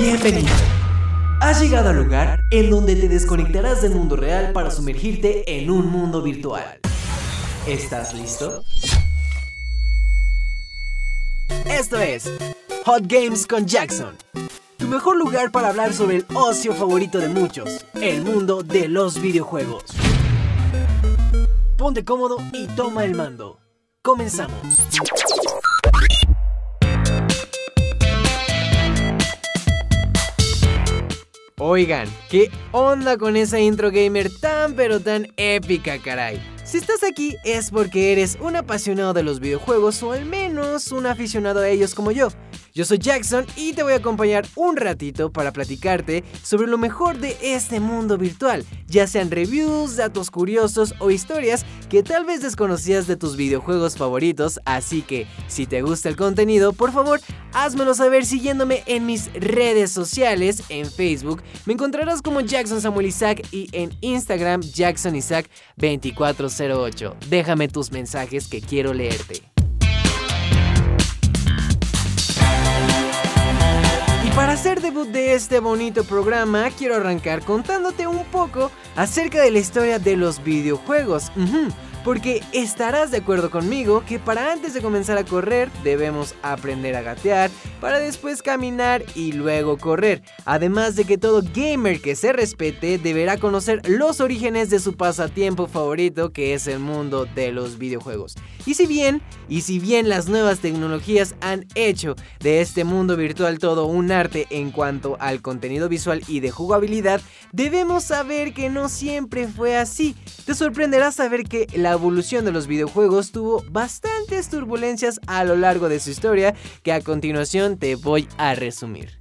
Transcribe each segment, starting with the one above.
Bienvenido. Has llegado al lugar en donde te desconectarás del mundo real para sumergirte en un mundo virtual. ¿Estás listo? Esto es Hot Games con Jackson. Tu mejor lugar para hablar sobre el ocio favorito de muchos, el mundo de los videojuegos. Ponte cómodo y toma el mando. Comenzamos. Oigan, ¿qué onda con esa intro gamer tan pero tan épica, caray? Si estás aquí es porque eres un apasionado de los videojuegos o al menos un aficionado a ellos como yo. Yo soy Jackson y te voy a acompañar un ratito para platicarte sobre lo mejor de este mundo virtual, ya sean reviews, datos curiosos o historias que tal vez desconocías de tus videojuegos favoritos, así que si te gusta el contenido, por favor, házmelo saber siguiéndome en mis redes sociales, en Facebook, me encontrarás como Jackson Samuel Isaac y en Instagram Jackson Isaac 24 Déjame tus mensajes que quiero leerte. Para hacer debut de este bonito programa, quiero arrancar contándote un poco acerca de la historia de los videojuegos porque estarás de acuerdo conmigo que para antes de comenzar a correr debemos aprender a gatear para después caminar y luego correr. Además de que todo gamer que se respete deberá conocer los orígenes de su pasatiempo favorito que es el mundo de los videojuegos. Y si bien, y si bien las nuevas tecnologías han hecho de este mundo virtual todo un arte en cuanto al contenido visual y de jugabilidad, debemos saber que no siempre fue así. Te sorprenderá saber que la evolución de los videojuegos tuvo bastantes turbulencias a lo largo de su historia que a continuación te voy a resumir.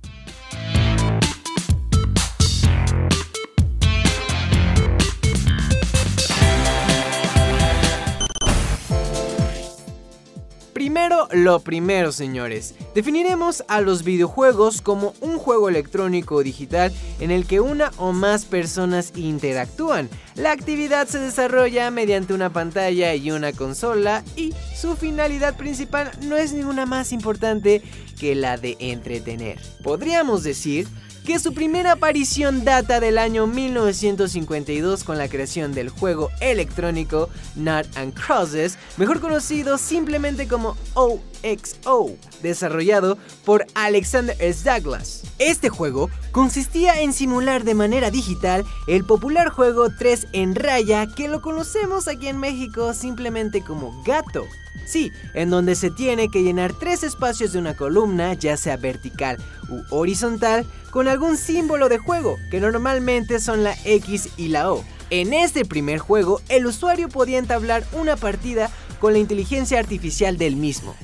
Primero, lo primero, señores. Definiremos a los videojuegos como un juego electrónico o digital en el que una o más personas interactúan. La actividad se desarrolla mediante una pantalla y una consola y su finalidad principal no es ninguna más importante que la de entretener. Podríamos decir que su primera aparición data del año 1952 con la creación del juego electrónico Nut and Crosses, mejor conocido simplemente como OXO, desarrollado por Alexander S. Douglas. Este juego consistía en simular de manera digital el popular juego 3 en raya que lo conocemos aquí en México simplemente como gato. Sí, en donde se tiene que llenar tres espacios de una columna, ya sea vertical u horizontal, con algún símbolo de juego, que normalmente son la X y la O. En este primer juego, el usuario podía entablar una partida con la inteligencia artificial del mismo.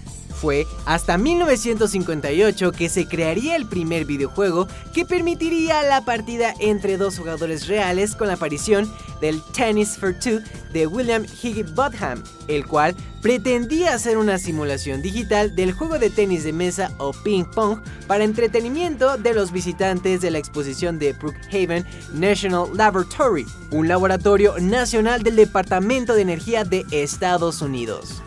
Fue hasta 1958 que se crearía el primer videojuego que permitiría la partida entre dos jugadores reales con la aparición del Tennis for Two de William Higginbotham, el cual pretendía hacer una simulación digital del juego de tenis de mesa o ping pong para entretenimiento de los visitantes de la exposición de Brookhaven National Laboratory, un laboratorio nacional del Departamento de Energía de Estados Unidos.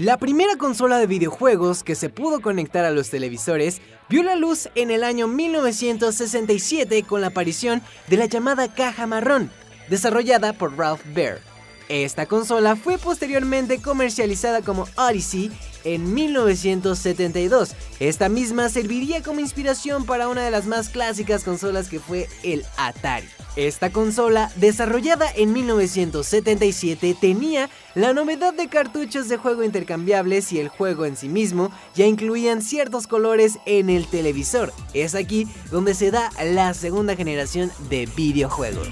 La primera consola de videojuegos que se pudo conectar a los televisores vio la luz en el año 1967 con la aparición de la llamada caja marrón, desarrollada por Ralph Baer. Esta consola fue posteriormente comercializada como Odyssey en 1972. Esta misma serviría como inspiración para una de las más clásicas consolas que fue el Atari. Esta consola, desarrollada en 1977, tenía la novedad de cartuchos de juego intercambiables y el juego en sí mismo ya incluían ciertos colores en el televisor. Es aquí donde se da la segunda generación de videojuegos.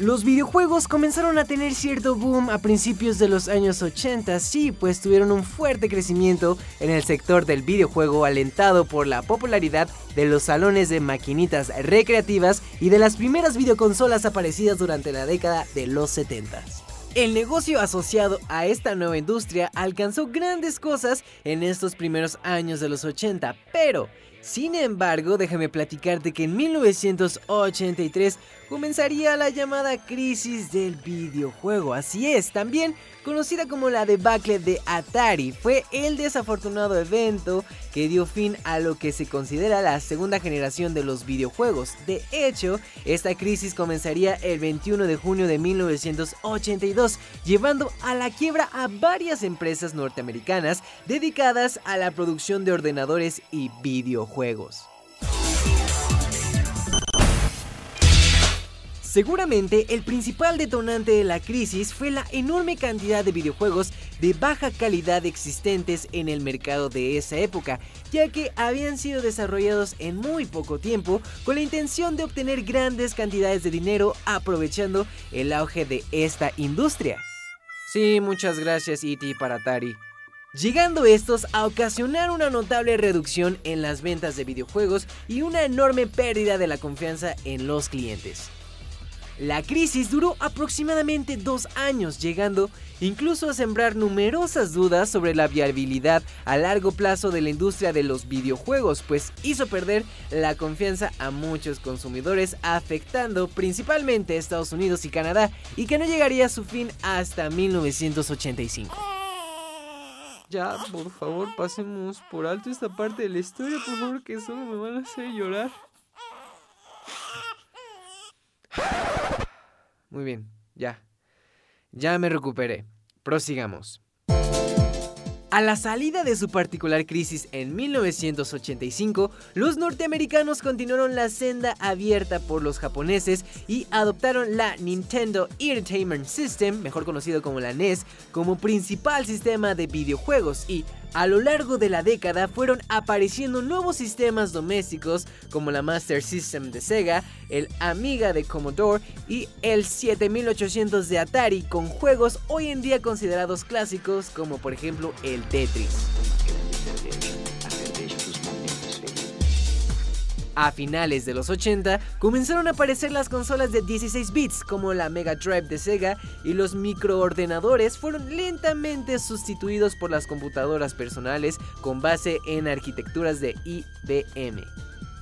Los videojuegos comenzaron a tener cierto boom a principios de los años 80, sí, pues tuvieron un fuerte crecimiento en el sector del videojuego alentado por la popularidad de los salones de maquinitas recreativas y de las primeras videoconsolas aparecidas durante la década de los 70. El negocio asociado a esta nueva industria alcanzó grandes cosas en estos primeros años de los 80, pero sin embargo, déjame platicarte que en 1983 comenzaría la llamada crisis del videojuego. Así es, también conocida como la debacle de Atari, fue el desafortunado evento que dio fin a lo que se considera la segunda generación de los videojuegos. De hecho, esta crisis comenzaría el 21 de junio de 1982, llevando a la quiebra a varias empresas norteamericanas dedicadas a la producción de ordenadores y videojuegos. Seguramente el principal detonante de la crisis fue la enorme cantidad de videojuegos de baja calidad existentes en el mercado de esa época, ya que habían sido desarrollados en muy poco tiempo con la intención de obtener grandes cantidades de dinero aprovechando el auge de esta industria. Sí, muchas gracias E.T. para Atari llegando estos a ocasionar una notable reducción en las ventas de videojuegos y una enorme pérdida de la confianza en los clientes. La crisis duró aproximadamente dos años, llegando incluso a sembrar numerosas dudas sobre la viabilidad a largo plazo de la industria de los videojuegos, pues hizo perder la confianza a muchos consumidores, afectando principalmente a Estados Unidos y Canadá, y que no llegaría a su fin hasta 1985. Ya, por favor, pasemos por alto esta parte de la historia, por favor, que solo me van a hacer llorar. Muy bien, ya. Ya me recuperé. Prosigamos. A la salida de su particular crisis en 1985, los norteamericanos continuaron la senda abierta por los japoneses y adoptaron la Nintendo Entertainment System, mejor conocido como la NES, como principal sistema de videojuegos y a lo largo de la década fueron apareciendo nuevos sistemas domésticos como la Master System de Sega, el Amiga de Commodore y el 7800 de Atari con juegos hoy en día considerados clásicos como por ejemplo el Tetris. A finales de los 80 comenzaron a aparecer las consolas de 16 bits como la Mega Drive de Sega y los microordenadores fueron lentamente sustituidos por las computadoras personales con base en arquitecturas de IBM.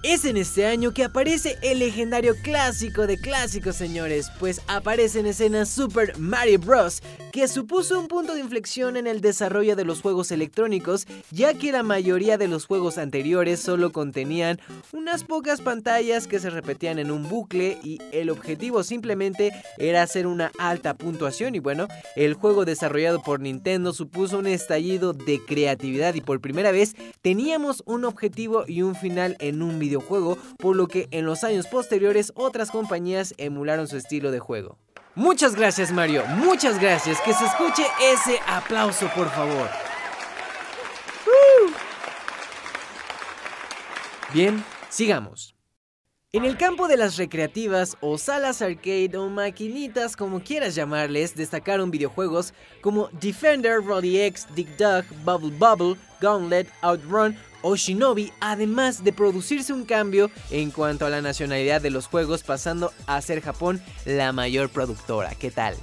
Es en este año que aparece el legendario clásico de clásicos, señores, pues aparece en escena Super Mario Bros., que supuso un punto de inflexión en el desarrollo de los juegos electrónicos, ya que la mayoría de los juegos anteriores solo contenían unas pocas pantallas que se repetían en un bucle y el objetivo simplemente era hacer una alta puntuación y bueno, el juego desarrollado por Nintendo supuso un estallido de creatividad y por primera vez teníamos un objetivo y un final en un video juego por lo que en los años posteriores otras compañías emularon su estilo de juego. Muchas gracias Mario, muchas gracias, que se escuche ese aplauso por favor. Bien, sigamos. En el campo de las recreativas o salas arcade o maquinitas como quieras llamarles, destacaron videojuegos como Defender, Roddy X, Dick Dug, Bubble Bubble, Gauntlet, Outrun o Shinobi, además de producirse un cambio en cuanto a la nacionalidad de los juegos, pasando a ser Japón la mayor productora. ¿Qué tal?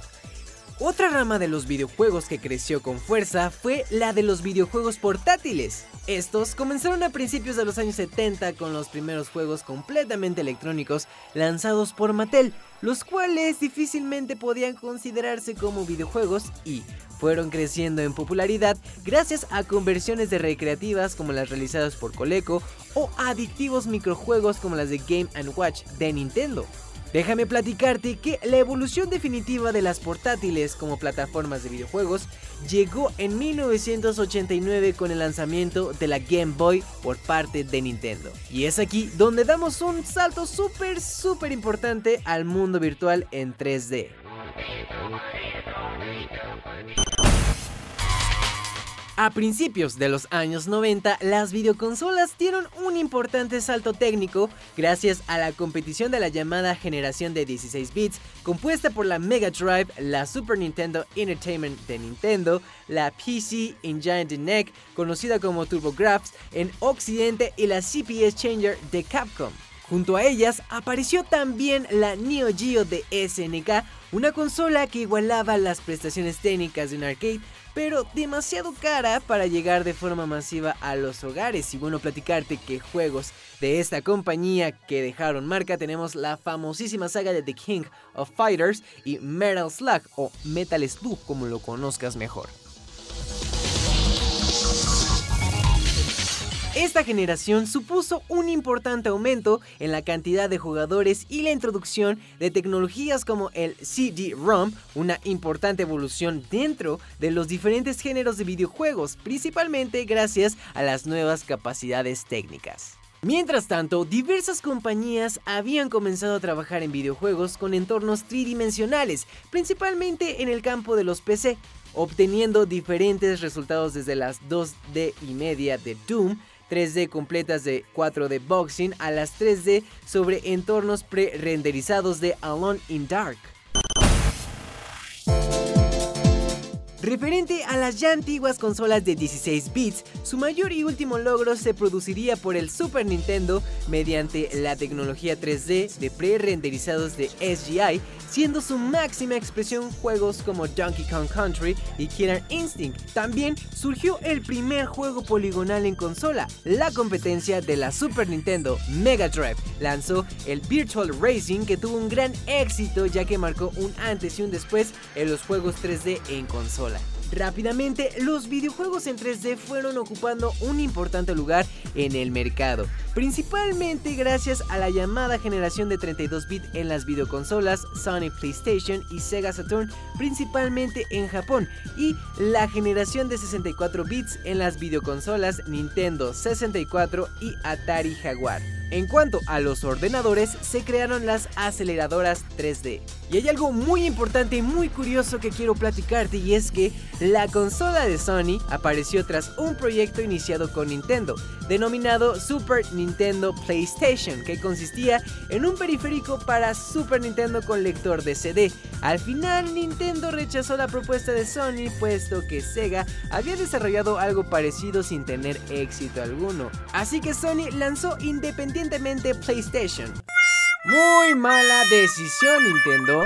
Otra rama de los videojuegos que creció con fuerza fue la de los videojuegos portátiles. Estos comenzaron a principios de los años 70 con los primeros juegos completamente electrónicos lanzados por Mattel, los cuales difícilmente podían considerarse como videojuegos y fueron creciendo en popularidad gracias a conversiones de recreativas como las realizadas por Coleco o adictivos microjuegos como las de Game ⁇ Watch de Nintendo. Déjame platicarte que la evolución definitiva de las portátiles como plataformas de videojuegos llegó en 1989 con el lanzamiento de la Game Boy por parte de Nintendo. Y es aquí donde damos un salto súper súper importante al mundo virtual en 3D. A principios de los años 90, las videoconsolas dieron un importante salto técnico gracias a la competición de la llamada generación de 16 bits, compuesta por la Mega Drive, la Super Nintendo Entertainment de Nintendo, la PC Engine de NEC, conocida como TurboGrafx en Occidente, y la CPS Changer de Capcom. Junto a ellas apareció también la Neo Geo de SNK, una consola que igualaba las prestaciones técnicas de un arcade, pero demasiado cara para llegar de forma masiva a los hogares. Y bueno, platicarte que juegos de esta compañía que dejaron marca tenemos la famosísima saga de The King of Fighters y Metal Slug o Metal Slug como lo conozcas mejor. Esta generación supuso un importante aumento en la cantidad de jugadores y la introducción de tecnologías como el CD-ROM, una importante evolución dentro de los diferentes géneros de videojuegos, principalmente gracias a las nuevas capacidades técnicas. Mientras tanto, diversas compañías habían comenzado a trabajar en videojuegos con entornos tridimensionales, principalmente en el campo de los PC, obteniendo diferentes resultados desde las 2D y media de Doom 3D completas de 4D Boxing a las 3D sobre entornos pre-renderizados de Alone in Dark. Referente a las ya antiguas consolas de 16 bits, su mayor y último logro se produciría por el Super Nintendo mediante la tecnología 3D de pre-renderizados de SGI, siendo su máxima expresión juegos como Donkey Kong Country y Killer Instinct. También surgió el primer juego poligonal en consola, la competencia de la Super Nintendo Mega Drive. Lanzó el Virtual Racing que tuvo un gran éxito ya que marcó un antes y un después en los juegos 3D en consola. Rápidamente, los videojuegos en 3D fueron ocupando un importante lugar en el mercado, principalmente gracias a la llamada generación de 32 bits en las videoconsolas Sony PlayStation y Sega Saturn, principalmente en Japón, y la generación de 64 bits en las videoconsolas Nintendo 64 y Atari Jaguar. En cuanto a los ordenadores, se crearon las aceleradoras 3D. Y hay algo muy importante y muy curioso que quiero platicarte y es que la consola de Sony apareció tras un proyecto iniciado con Nintendo, denominado Super Nintendo PlayStation, que consistía en un periférico para Super Nintendo con lector de CD. Al final Nintendo rechazó la propuesta de Sony puesto que Sega había desarrollado algo parecido sin tener éxito alguno. Así que Sony lanzó independientemente PlayStation. Muy mala decisión Nintendo.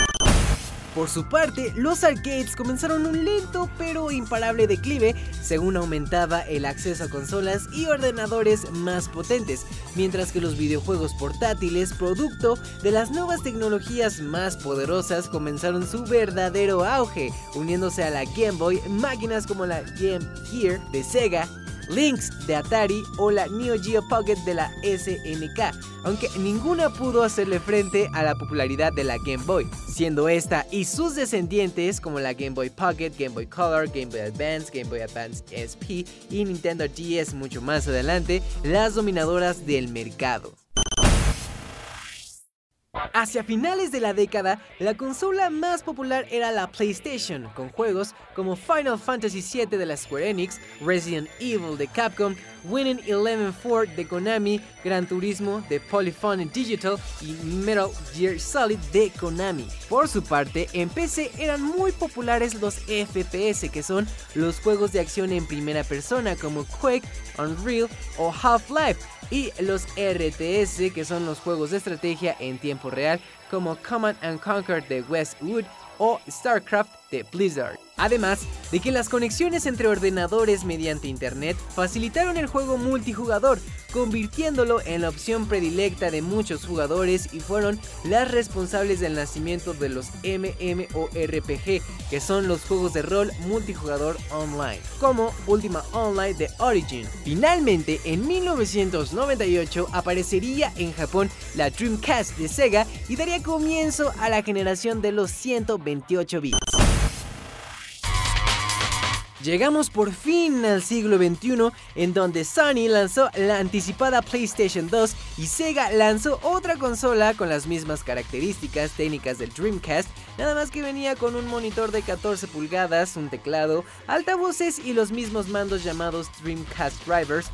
Por su parte, los arcades comenzaron un lento pero imparable declive según aumentaba el acceso a consolas y ordenadores más potentes, mientras que los videojuegos portátiles, producto de las nuevas tecnologías más poderosas, comenzaron su verdadero auge, uniéndose a la Game Boy máquinas como la Game Gear de Sega Lynx de Atari o la Neo Geo Pocket de la SNK, aunque ninguna pudo hacerle frente a la popularidad de la Game Boy, siendo esta y sus descendientes como la Game Boy Pocket, Game Boy Color, Game Boy Advance, Game Boy Advance SP y Nintendo DS mucho más adelante las dominadoras del mercado. Hacia finales de la década, la consola más popular era la PlayStation, con juegos como Final Fantasy VII de la Square Enix, Resident Evil de Capcom, Winning Eleven 4 de Konami, Gran Turismo de Polyphony Digital y Metal Gear Solid de Konami. Por su parte, en PC eran muy populares los FPS, que son los juegos de acción en primera persona como Quake, Unreal o Half-Life, y los RTS, que son los juegos de estrategia en tiempo real como Command and Conquer de Westwood o StarCraft de Blizzard. Además de que las conexiones entre ordenadores mediante Internet facilitaron el juego multijugador, convirtiéndolo en la opción predilecta de muchos jugadores y fueron las responsables del nacimiento de los MMORPG, que son los juegos de rol multijugador online, como Ultima Online de Origin. Finalmente, en 1998 aparecería en Japón la Dreamcast de Sega y daría comienzo a la generación de los 128 bits. Llegamos por fin al siglo XXI en donde Sony lanzó la anticipada PlayStation 2 y Sega lanzó otra consola con las mismas características técnicas del Dreamcast, nada más que venía con un monitor de 14 pulgadas, un teclado, altavoces y los mismos mandos llamados Dreamcast Drivers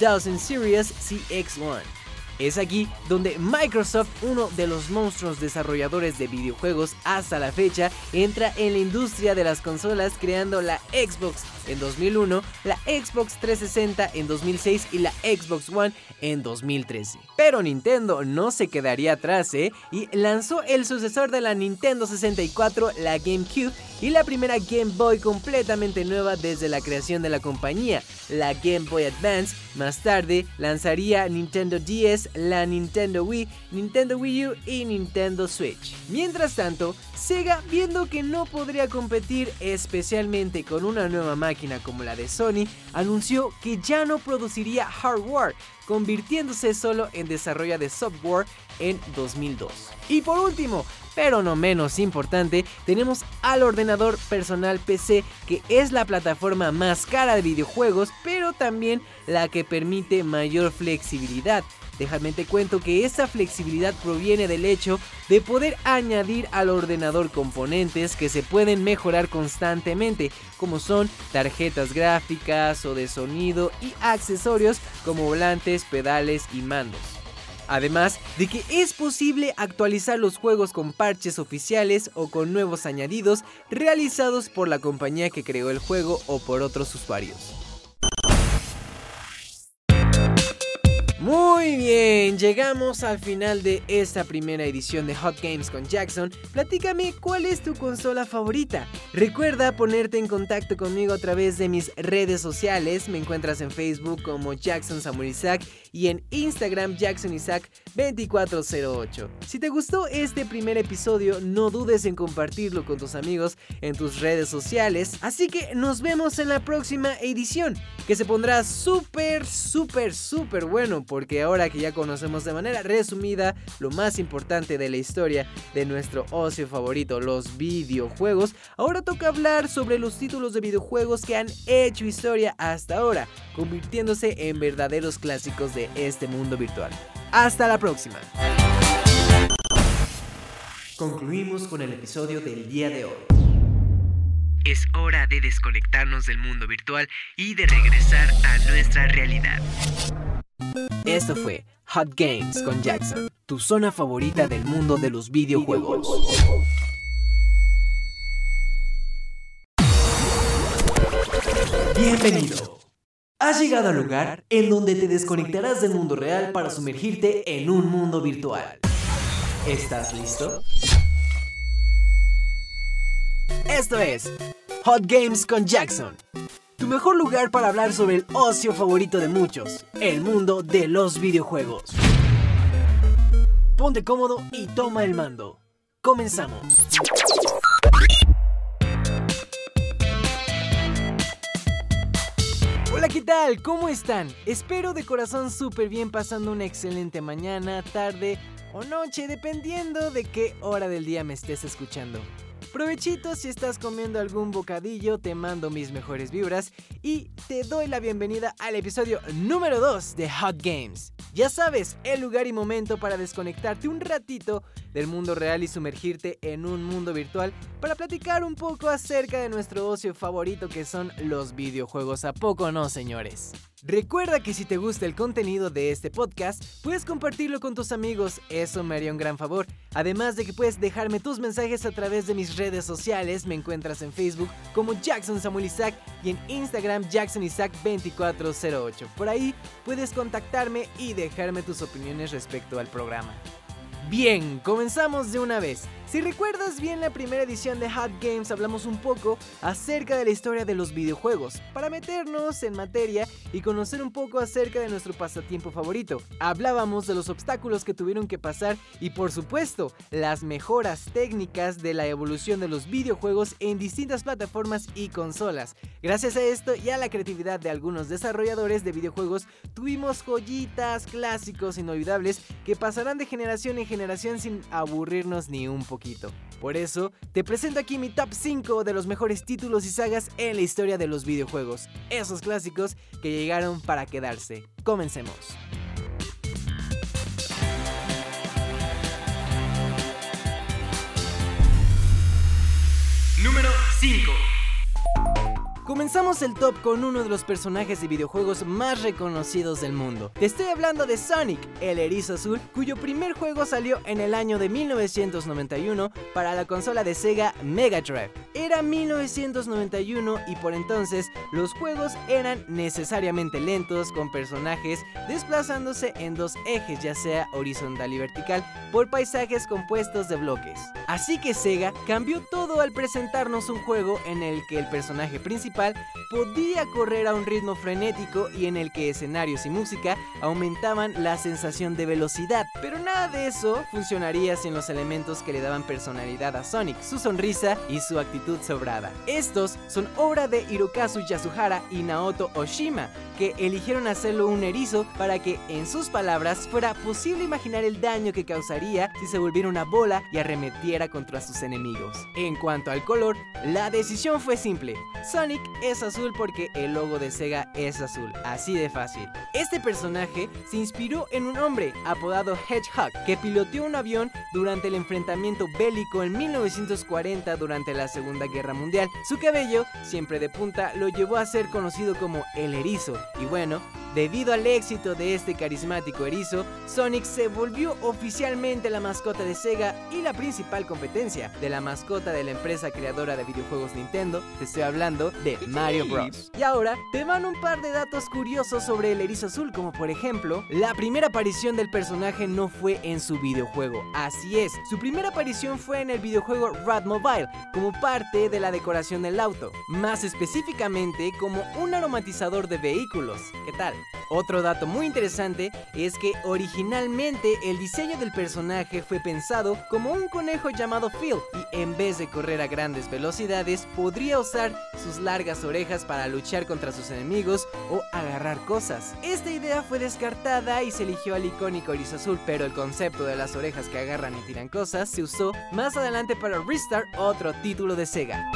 2000 Series CX1. Es aquí donde Microsoft, uno de los monstruos desarrolladores de videojuegos hasta la fecha, entra en la industria de las consolas creando la Xbox en 2001, la Xbox 360 en 2006 y la Xbox One en 2013. Pero Nintendo no se quedaría atrás, ¿eh? Y lanzó el sucesor de la Nintendo 64, la GameCube, y la primera Game Boy completamente nueva desde la creación de la compañía, la Game Boy Advance. Más tarde lanzaría Nintendo DS, la Nintendo Wii, Nintendo Wii U y Nintendo Switch. Mientras tanto, Sega, viendo que no podría competir especialmente con una nueva máquina como la de Sony, anunció que ya no produciría hardware, convirtiéndose solo en desarrollo de software en 2002. Y por último, pero no menos importante, tenemos al ordenador personal PC, que es la plataforma más cara de videojuegos, pero también la que permite mayor flexibilidad. Déjame te cuento que esa flexibilidad proviene del hecho de poder añadir al ordenador componentes que se pueden mejorar constantemente, como son tarjetas gráficas o de sonido y accesorios como volantes, pedales y mandos. Además de que es posible actualizar los juegos con parches oficiales o con nuevos añadidos realizados por la compañía que creó el juego o por otros usuarios. Muy bien, llegamos al final de esta primera edición de Hot Games con Jackson. Platícame cuál es tu consola favorita. Recuerda ponerte en contacto conmigo a través de mis redes sociales. Me encuentras en Facebook como Jackson Samuel y en Instagram Jackson 2408. Si te gustó este primer episodio, no dudes en compartirlo con tus amigos en tus redes sociales. Así que nos vemos en la próxima edición, que se pondrá súper, súper, súper bueno porque ahora que ya conocemos de manera resumida lo más importante de la historia de nuestro ocio favorito, los videojuegos, ahora toca hablar sobre los títulos de videojuegos que han hecho historia hasta ahora, convirtiéndose en verdaderos clásicos de este mundo virtual. Hasta la próxima. Concluimos con el episodio del día de hoy. Es hora de desconectarnos del mundo virtual y de regresar a nuestra realidad. Esto fue Hot Games con Jackson, tu zona favorita del mundo de los videojuegos. Bienvenido. Has llegado al lugar en donde te desconectarás del mundo real para sumergirte en un mundo virtual. ¿Estás listo? Esto es Hot Games con Jackson tu mejor lugar para hablar sobre el ocio favorito de muchos, el mundo de los videojuegos. Ponte cómodo y toma el mando. Comenzamos. Hola, ¿qué tal? ¿Cómo están? Espero de corazón súper bien pasando una excelente mañana, tarde o noche, dependiendo de qué hora del día me estés escuchando. Provechito si estás comiendo algún bocadillo, te mando mis mejores vibras y te doy la bienvenida al episodio número 2 de Hot Games. Ya sabes, el lugar y momento para desconectarte un ratito del mundo real y sumergirte en un mundo virtual para platicar un poco acerca de nuestro ocio favorito que son los videojuegos. ¿A poco no, señores? Recuerda que si te gusta el contenido de este podcast, puedes compartirlo con tus amigos, eso me haría un gran favor. Además de que puedes dejarme tus mensajes a través de mis redes sociales, me encuentras en Facebook como Jackson Samuel Isaac y en Instagram Jackson Isaac 2408. Por ahí puedes contactarme y dejarme tus opiniones respecto al programa. Bien, comenzamos de una vez. Si recuerdas bien la primera edición de Hot Games hablamos un poco acerca de la historia de los videojuegos, para meternos en materia y conocer un poco acerca de nuestro pasatiempo favorito. Hablábamos de los obstáculos que tuvieron que pasar y por supuesto las mejoras técnicas de la evolución de los videojuegos en distintas plataformas y consolas. Gracias a esto y a la creatividad de algunos desarrolladores de videojuegos tuvimos joyitas, clásicos inolvidables que pasarán de generación en generación sin aburrirnos ni un poco. Por eso, te presento aquí mi top 5 de los mejores títulos y sagas en la historia de los videojuegos. Esos clásicos que llegaron para quedarse. Comencemos. Número 5 Comenzamos el top con uno de los personajes de videojuegos más reconocidos del mundo. Te estoy hablando de Sonic, el erizo azul, cuyo primer juego salió en el año de 1991 para la consola de Sega Mega Drive. Era 1991 y por entonces los juegos eran necesariamente lentos con personajes desplazándose en dos ejes, ya sea horizontal y vertical, por paisajes compuestos de bloques. Así que Sega cambió todo al presentarnos un juego en el que el personaje podía correr a un ritmo frenético y en el que escenarios y música aumentaban la sensación de velocidad. Pero nada de eso funcionaría sin los elementos que le daban personalidad a Sonic, su sonrisa y su actitud sobrada. Estos son obra de Hirokazu Yasuhara y Naoto Oshima, que eligieron hacerlo un erizo para que, en sus palabras, fuera posible imaginar el daño que causaría si se volviera una bola y arremetiera contra sus enemigos. En cuanto al color, la decisión fue simple. Sonic es azul porque el logo de Sega es azul, así de fácil. Este personaje se inspiró en un hombre apodado Hedgehog que piloteó un avión durante el enfrentamiento bélico en 1940 durante la Segunda Guerra Mundial. Su cabello, siempre de punta, lo llevó a ser conocido como el erizo y bueno, Debido al éxito de este carismático erizo, Sonic se volvió oficialmente la mascota de Sega y la principal competencia de la mascota de la empresa creadora de videojuegos Nintendo, te estoy hablando de Mario Bros. Y ahora te van un par de datos curiosos sobre el erizo azul, como por ejemplo, la primera aparición del personaje no fue en su videojuego, así es, su primera aparición fue en el videojuego Rad Mobile, como parte de la decoración del auto, más específicamente como un aromatizador de vehículos. ¿Qué tal? Otro dato muy interesante es que originalmente el diseño del personaje fue pensado como un conejo llamado Phil y en vez de correr a grandes velocidades podría usar sus largas orejas para luchar contra sus enemigos o agarrar cosas. Esta idea fue descartada y se eligió al icónico erizo azul, pero el concepto de las orejas que agarran y tiran cosas se usó más adelante para Restart, otro título de Sega.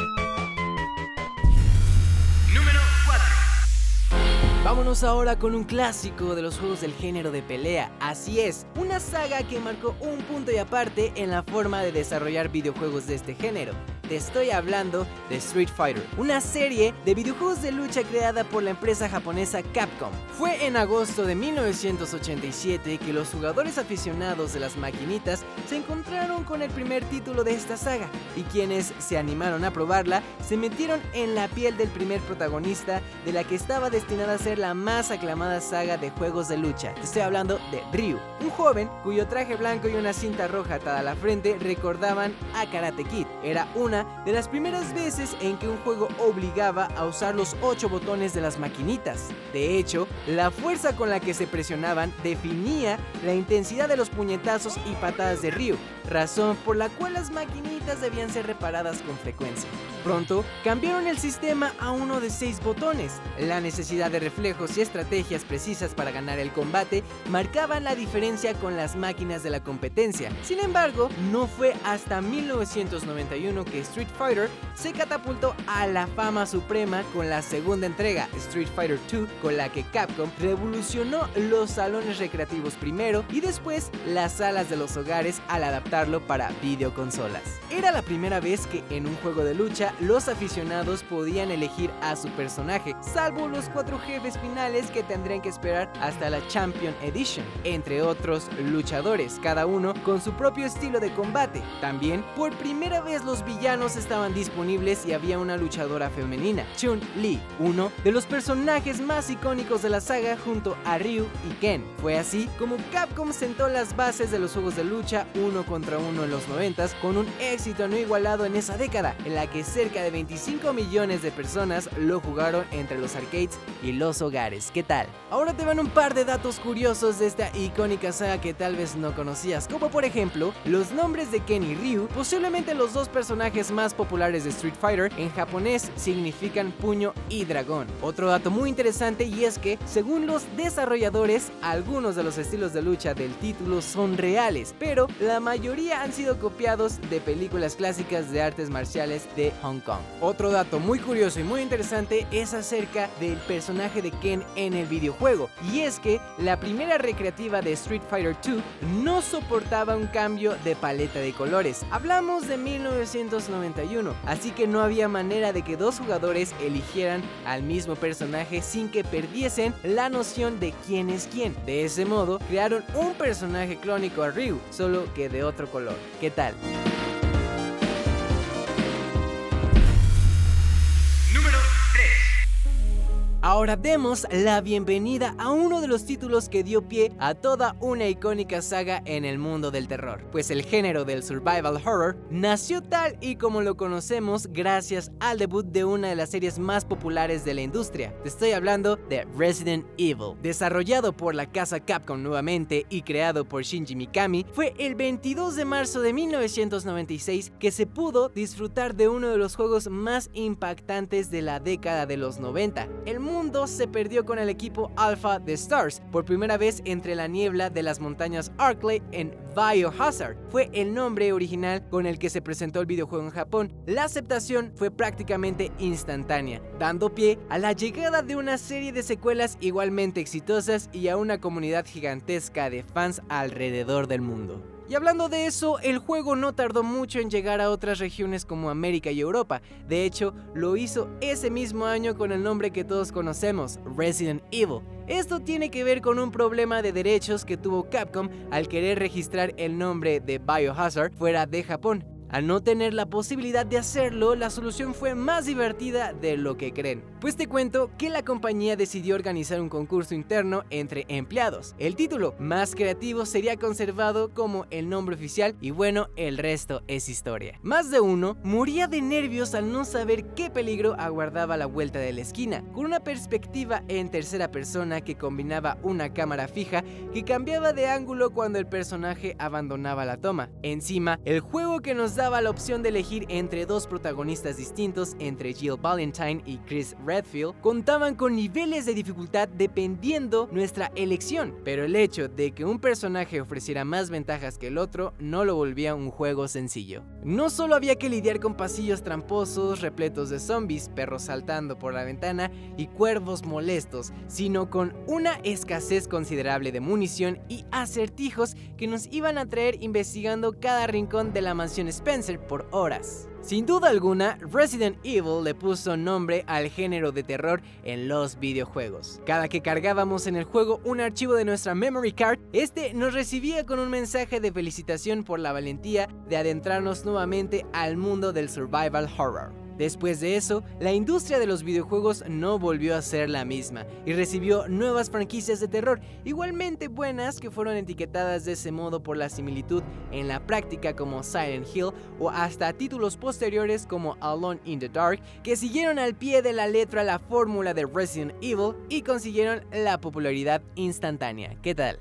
Vámonos ahora con un clásico de los juegos del género de pelea. Así es, una saga que marcó un punto y aparte en la forma de desarrollar videojuegos de este género. Te estoy hablando de Street Fighter, una serie de videojuegos de lucha creada por la empresa japonesa Capcom. Fue en agosto de 1987 que los jugadores aficionados de las maquinitas se encontraron con el primer título de esta saga y quienes se animaron a probarla se metieron en la piel del primer protagonista de la que estaba destinada a ser la más aclamada saga de juegos de lucha. Estoy hablando de Ryu, un joven cuyo traje blanco y una cinta roja atada a la frente recordaban a Karate Kid. Era una de las primeras veces en que un juego obligaba a usar los 8 botones de las maquinitas. De hecho, la fuerza con la que se presionaban definía la intensidad de los puñetazos y patadas de Ryu, razón por la cual las maquinitas debían ser reparadas con frecuencia. Pronto cambiaron el sistema a uno de 6 botones. La necesidad de reflejos y estrategias precisas para ganar el combate marcaban la diferencia con las máquinas de la competencia. Sin embargo, no fue hasta 1991 que Street Fighter se catapultó a la fama suprema con la segunda entrega, Street Fighter 2, con la que Capcom revolucionó los salones recreativos primero y después las salas de los hogares al adaptarlo para videoconsolas. Era la primera vez que en un juego de lucha los aficionados podían elegir a su personaje, salvo los cuatro jefes finales que tendrían que esperar hasta la Champion Edition, entre otros luchadores, cada uno con su propio estilo de combate. También, por primera vez los villanos estaban disponibles y había una luchadora femenina, Chun-Li, uno de los personajes más icónicos de la saga junto a Ryu y Ken. Fue así como Capcom sentó las bases de los juegos de lucha uno contra uno en los 90 con un éxito no igualado en esa década, en la que cerca de 25 millones de personas lo jugaron entre los arcades y los hogares. ¿Qué tal? Ahora te van un par de datos curiosos de esta icónica saga que tal vez no conocías, como por ejemplo los nombres de Ken y Ryu, posiblemente los dos personajes más populares de Street Fighter, en japonés significan puño y dragón. Otro dato muy interesante y es que, según los desarrolladores, algunos de los estilos de lucha del título son reales, pero la mayoría han sido copiados de películas clásicas de artes marciales de Hong Kong. Otro dato muy curioso y muy interesante es acerca del personaje de Ken en el videojuego, y es que la primera recreativa de Street Fighter 2 no soportaba un cambio de paleta de colores. Hablamos de 1991, así que no había manera de que dos jugadores eligieran al mismo personaje sin que perdiesen la noción de quién es quién. De ese modo, crearon un personaje clónico a Ryu, solo que de otro color. ¿Qué tal? Ahora demos la bienvenida a uno de los títulos que dio pie a toda una icónica saga en el mundo del terror, pues el género del survival horror nació tal y como lo conocemos gracias al debut de una de las series más populares de la industria. Te estoy hablando de Resident Evil. Desarrollado por la casa Capcom nuevamente y creado por Shinji Mikami, fue el 22 de marzo de 1996 que se pudo disfrutar de uno de los juegos más impactantes de la década de los 90. El mundo se perdió con el equipo Alpha The Stars por primera vez entre la niebla de las montañas Arklay en Biohazard. Fue el nombre original con el que se presentó el videojuego en Japón. La aceptación fue prácticamente instantánea, dando pie a la llegada de una serie de secuelas igualmente exitosas y a una comunidad gigantesca de fans alrededor del mundo. Y hablando de eso, el juego no tardó mucho en llegar a otras regiones como América y Europa. De hecho, lo hizo ese mismo año con el nombre que todos conocemos, Resident Evil. Esto tiene que ver con un problema de derechos que tuvo Capcom al querer registrar el nombre de Biohazard fuera de Japón. Al no tener la posibilidad de hacerlo, la solución fue más divertida de lo que creen. Pues te cuento que la compañía decidió organizar un concurso interno entre empleados. El título más creativo sería conservado como el nombre oficial y bueno, el resto es historia. Más de uno moría de nervios al no saber qué peligro aguardaba la vuelta de la esquina, con una perspectiva en tercera persona que combinaba una cámara fija que cambiaba de ángulo cuando el personaje abandonaba la toma. Encima, el juego que nos daba la opción de elegir entre dos protagonistas distintos entre Jill Valentine y Chris Redfield, contaban con niveles de dificultad dependiendo nuestra elección, pero el hecho de que un personaje ofreciera más ventajas que el otro no lo volvía un juego sencillo. No solo había que lidiar con pasillos tramposos repletos de zombies, perros saltando por la ventana y cuervos molestos, sino con una escasez considerable de munición y acertijos que nos iban a traer investigando cada rincón de la mansión por horas. Sin duda alguna, Resident Evil le puso nombre al género de terror en los videojuegos. Cada que cargábamos en el juego un archivo de nuestra memory card, este nos recibía con un mensaje de felicitación por la valentía de adentrarnos nuevamente al mundo del survival horror. Después de eso, la industria de los videojuegos no volvió a ser la misma y recibió nuevas franquicias de terror, igualmente buenas que fueron etiquetadas de ese modo por la similitud en la práctica como Silent Hill o hasta títulos posteriores como Alone in the Dark que siguieron al pie de la letra la fórmula de Resident Evil y consiguieron la popularidad instantánea. ¿Qué tal?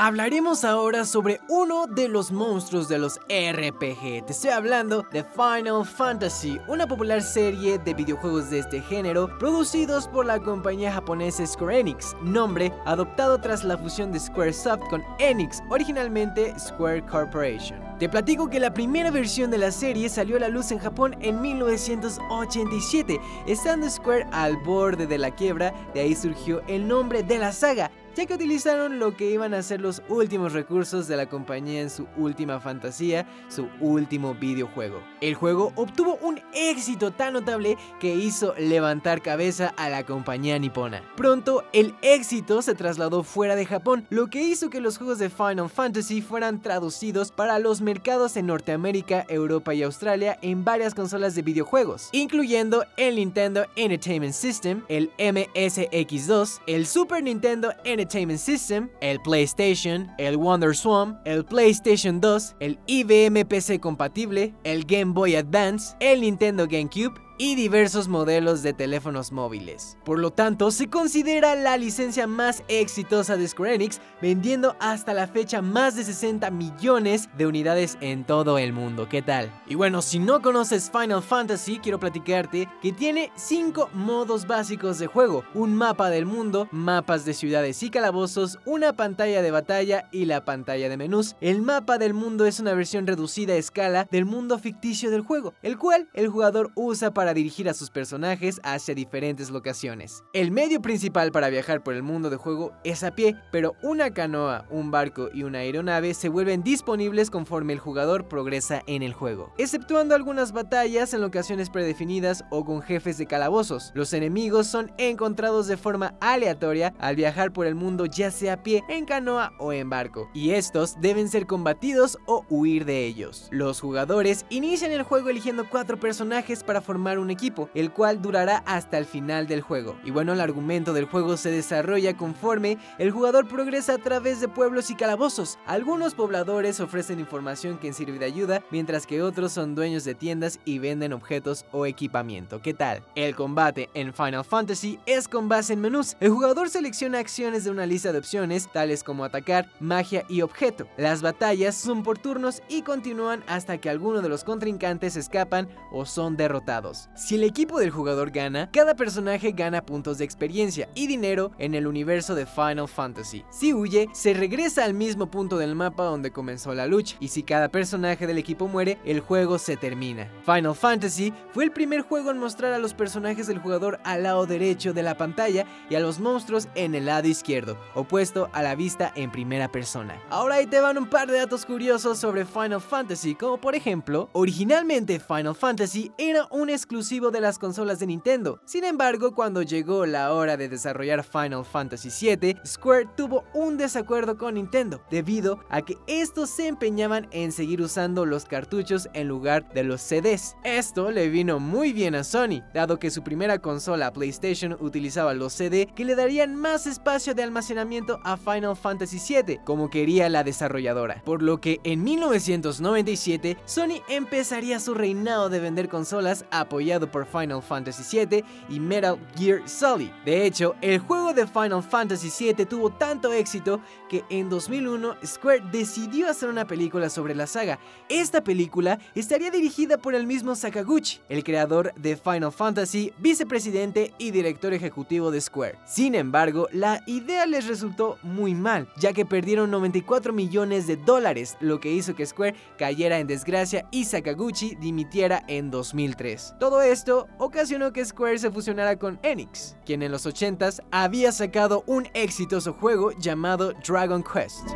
Hablaremos ahora sobre uno de los monstruos de los RPG. Te estoy hablando de Final Fantasy, una popular serie de videojuegos de este género producidos por la compañía japonesa Square Enix, nombre adoptado tras la fusión de Squaresoft con Enix, originalmente Square Corporation. Te platico que la primera versión de la serie salió a la luz en Japón en 1987, estando Square al borde de la quiebra, de ahí surgió el nombre de la saga ya que utilizaron lo que iban a ser los últimos recursos de la compañía en su última fantasía, su último videojuego. El juego obtuvo un éxito tan notable que hizo levantar cabeza a la compañía nipona. Pronto, el éxito se trasladó fuera de Japón, lo que hizo que los juegos de Final Fantasy fueran traducidos para los mercados en Norteamérica, Europa y Australia en varias consolas de videojuegos, incluyendo el Nintendo Entertainment System, el MSX2, el Super Nintendo Entertainment Entertainment System, el PlayStation, el WonderSwan, el PlayStation 2, el IBM PC compatible, el Game Boy Advance, el Nintendo GameCube, y diversos modelos de teléfonos móviles. Por lo tanto, se considera la licencia más exitosa de Square Enix, vendiendo hasta la fecha más de 60 millones de unidades en todo el mundo. ¿Qué tal? Y bueno, si no conoces Final Fantasy, quiero platicarte que tiene 5 modos básicos de juego, un mapa del mundo, mapas de ciudades y calabozos, una pantalla de batalla y la pantalla de menús. El mapa del mundo es una versión reducida a escala del mundo ficticio del juego, el cual el jugador usa para dirigir a sus personajes hacia diferentes locaciones. El medio principal para viajar por el mundo de juego es a pie, pero una canoa, un barco y una aeronave se vuelven disponibles conforme el jugador progresa en el juego, exceptuando algunas batallas en locaciones predefinidas o con jefes de calabozos. Los enemigos son encontrados de forma aleatoria al viajar por el mundo ya sea a pie, en canoa o en barco, y estos deben ser combatidos o huir de ellos. Los jugadores inician el juego eligiendo cuatro personajes para formar un equipo, el cual durará hasta el final del juego. Y bueno, el argumento del juego se desarrolla conforme el jugador progresa a través de pueblos y calabozos. Algunos pobladores ofrecen información que sirve de ayuda, mientras que otros son dueños de tiendas y venden objetos o equipamiento. ¿Qué tal? El combate en Final Fantasy es con base en menús. El jugador selecciona acciones de una lista de opciones, tales como atacar, magia y objeto. Las batallas son por turnos y continúan hasta que alguno de los contrincantes escapan o son derrotados. Si el equipo del jugador gana, cada personaje gana puntos de experiencia y dinero en el universo de Final Fantasy. Si huye, se regresa al mismo punto del mapa donde comenzó la lucha, y si cada personaje del equipo muere, el juego se termina. Final Fantasy fue el primer juego en mostrar a los personajes del jugador al lado derecho de la pantalla y a los monstruos en el lado izquierdo, opuesto a la vista en primera persona. Ahora ahí te van un par de datos curiosos sobre Final Fantasy, como por ejemplo, originalmente Final Fantasy era un exclusivo de las consolas de Nintendo. Sin embargo, cuando llegó la hora de desarrollar Final Fantasy VII, Square tuvo un desacuerdo con Nintendo, debido a que estos se empeñaban en seguir usando los cartuchos en lugar de los CDs. Esto le vino muy bien a Sony, dado que su primera consola PlayStation utilizaba los CD que le darían más espacio de almacenamiento a Final Fantasy VII, como quería la desarrolladora. Por lo que en 1997, Sony empezaría su reinado de vender consolas apoyado por Final Fantasy VII y Metal Gear Solid. De hecho, el juego de Final Fantasy VII tuvo tanto éxito que en 2001 Square decidió hacer una película sobre la saga. Esta película estaría dirigida por el mismo Sakaguchi, el creador de Final Fantasy, vicepresidente y director ejecutivo de Square. Sin embargo, la idea les resultó muy mal, ya que perdieron 94 millones de dólares, lo que hizo que Square cayera en desgracia y Sakaguchi dimitiera en 2003. Todo esto ocasionó que Square se fusionara con Enix, quien en los 80s había sacado un exitoso juego llamado Dragon Quest.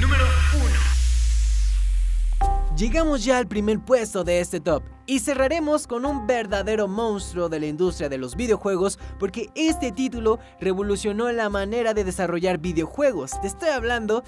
Número 1. Llegamos ya al primer puesto de este top y cerraremos con un verdadero monstruo de la industria de los videojuegos porque este título revolucionó la manera de desarrollar videojuegos. Te estoy hablando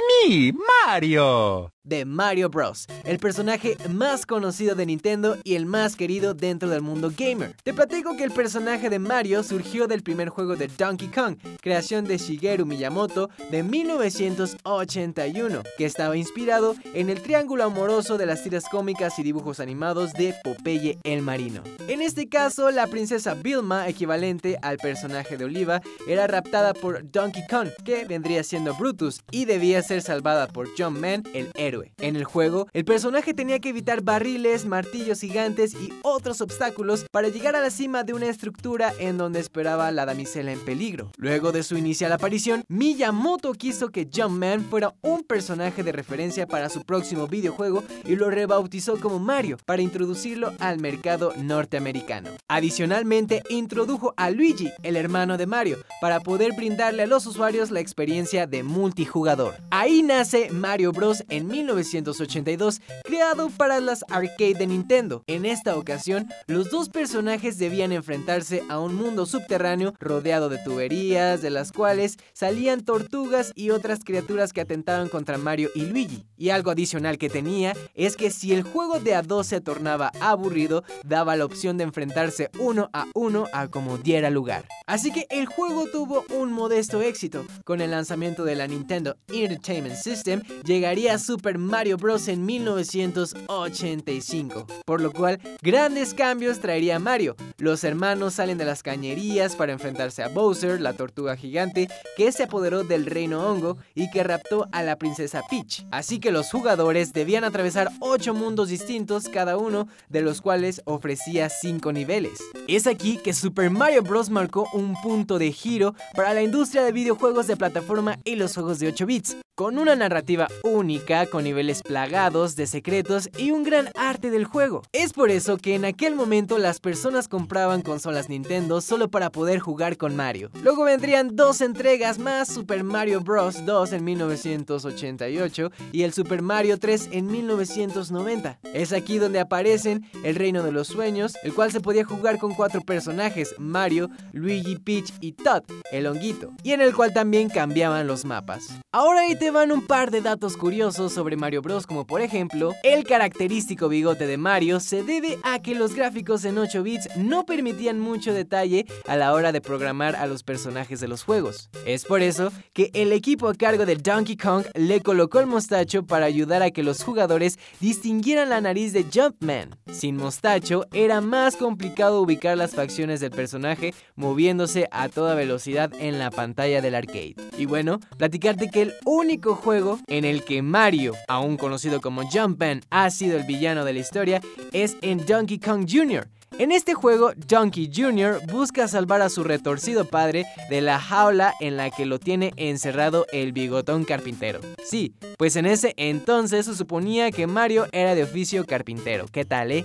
me, Mario. De Mario Bros, el personaje más conocido de Nintendo y el más querido dentro del mundo gamer. Te platico que el personaje de Mario surgió del primer juego de Donkey Kong, creación de Shigeru Miyamoto de 1981, que estaba inspirado en el triángulo amoroso de las tiras cómicas y dibujos animados de Popeye el Marino. En este caso, la princesa Vilma, equivalente al personaje de Oliva, era raptada por Donkey Kong, que vendría siendo Brutus, y debía ser salvada por John Man, el héroe. En el juego, el personaje tenía que evitar barriles, martillos gigantes y otros obstáculos para llegar a la cima de una estructura en donde esperaba la damisela en peligro. Luego de su inicial aparición, Miyamoto quiso que Jumpman fuera un personaje de referencia para su próximo videojuego y lo rebautizó como Mario para introducirlo al mercado norteamericano. Adicionalmente, introdujo a Luigi, el hermano de Mario, para poder brindarle a los usuarios la experiencia de multijugador. Ahí nace Mario Bros. en 1982, creado para las arcade de Nintendo. En esta ocasión, los dos personajes debían enfrentarse a un mundo subterráneo rodeado de tuberías, de las cuales salían tortugas y otras criaturas que atentaban contra Mario y Luigi. Y algo adicional que tenía es que si el juego de a dos se tornaba aburrido, daba la opción de enfrentarse uno a uno a como diera lugar. Así que el juego tuvo un modesto éxito. Con el lanzamiento de la Nintendo Entertainment System, llegaría Super Mario Bros. en 1985, por lo cual grandes cambios traería Mario. Los hermanos salen de las cañerías para enfrentarse a Bowser, la tortuga gigante, que se apoderó del reino hongo y que raptó a la princesa Peach. Así que los jugadores debían atravesar 8 mundos distintos, cada uno de los cuales ofrecía 5 niveles. Es aquí que Super Mario Bros. marcó un punto de giro para la industria de videojuegos de plataforma y los juegos de 8 bits, con una narrativa única, niveles plagados de secretos y un gran arte del juego. Es por eso que en aquel momento las personas compraban consolas Nintendo solo para poder jugar con Mario. Luego vendrían dos entregas más, Super Mario Bros. 2 en 1988 y el Super Mario 3 en 1990. Es aquí donde aparecen el Reino de los Sueños, el cual se podía jugar con cuatro personajes, Mario, Luigi, Peach y Todd, el honguito, y en el cual también cambiaban los mapas. Ahora ahí te van un par de datos curiosos sobre Mario Bros, como por ejemplo, el característico bigote de Mario se debe a que los gráficos en 8 bits no permitían mucho detalle a la hora de programar a los personajes de los juegos. Es por eso que el equipo a cargo de Donkey Kong le colocó el mostacho para ayudar a que los jugadores distinguieran la nariz de Jumpman. Sin mostacho era más complicado ubicar las facciones del personaje moviéndose a toda velocidad en la pantalla del arcade. Y bueno, platicarte que el único juego en el que Mario, aún conocido como Jumpman, ha sido el villano de la historia es en Donkey Kong Jr., en este juego, Donkey Jr. busca salvar a su retorcido padre de la jaula en la que lo tiene encerrado el bigotón carpintero. Sí, pues en ese entonces se suponía que Mario era de oficio carpintero. ¿Qué tal, eh?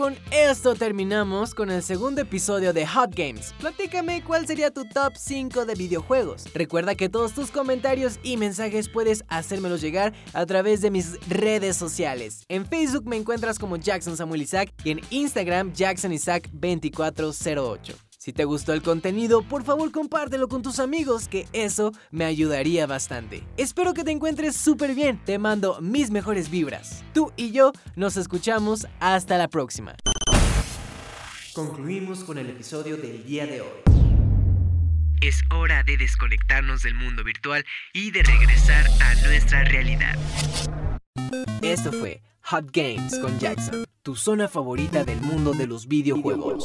Con esto terminamos con el segundo episodio de Hot Games. Platícame cuál sería tu top 5 de videojuegos. Recuerda que todos tus comentarios y mensajes puedes hacérmelos llegar a través de mis redes sociales. En Facebook me encuentras como Jackson Samuel Isaac y en Instagram Jackson Isaac 2408. Si te gustó el contenido, por favor compártelo con tus amigos, que eso me ayudaría bastante. Espero que te encuentres súper bien, te mando mis mejores vibras. Tú y yo nos escuchamos hasta la próxima. Concluimos con el episodio del día de hoy. Es hora de desconectarnos del mundo virtual y de regresar a nuestra realidad. Esto fue Hot Games con Jackson, tu zona favorita del mundo de los videojuegos.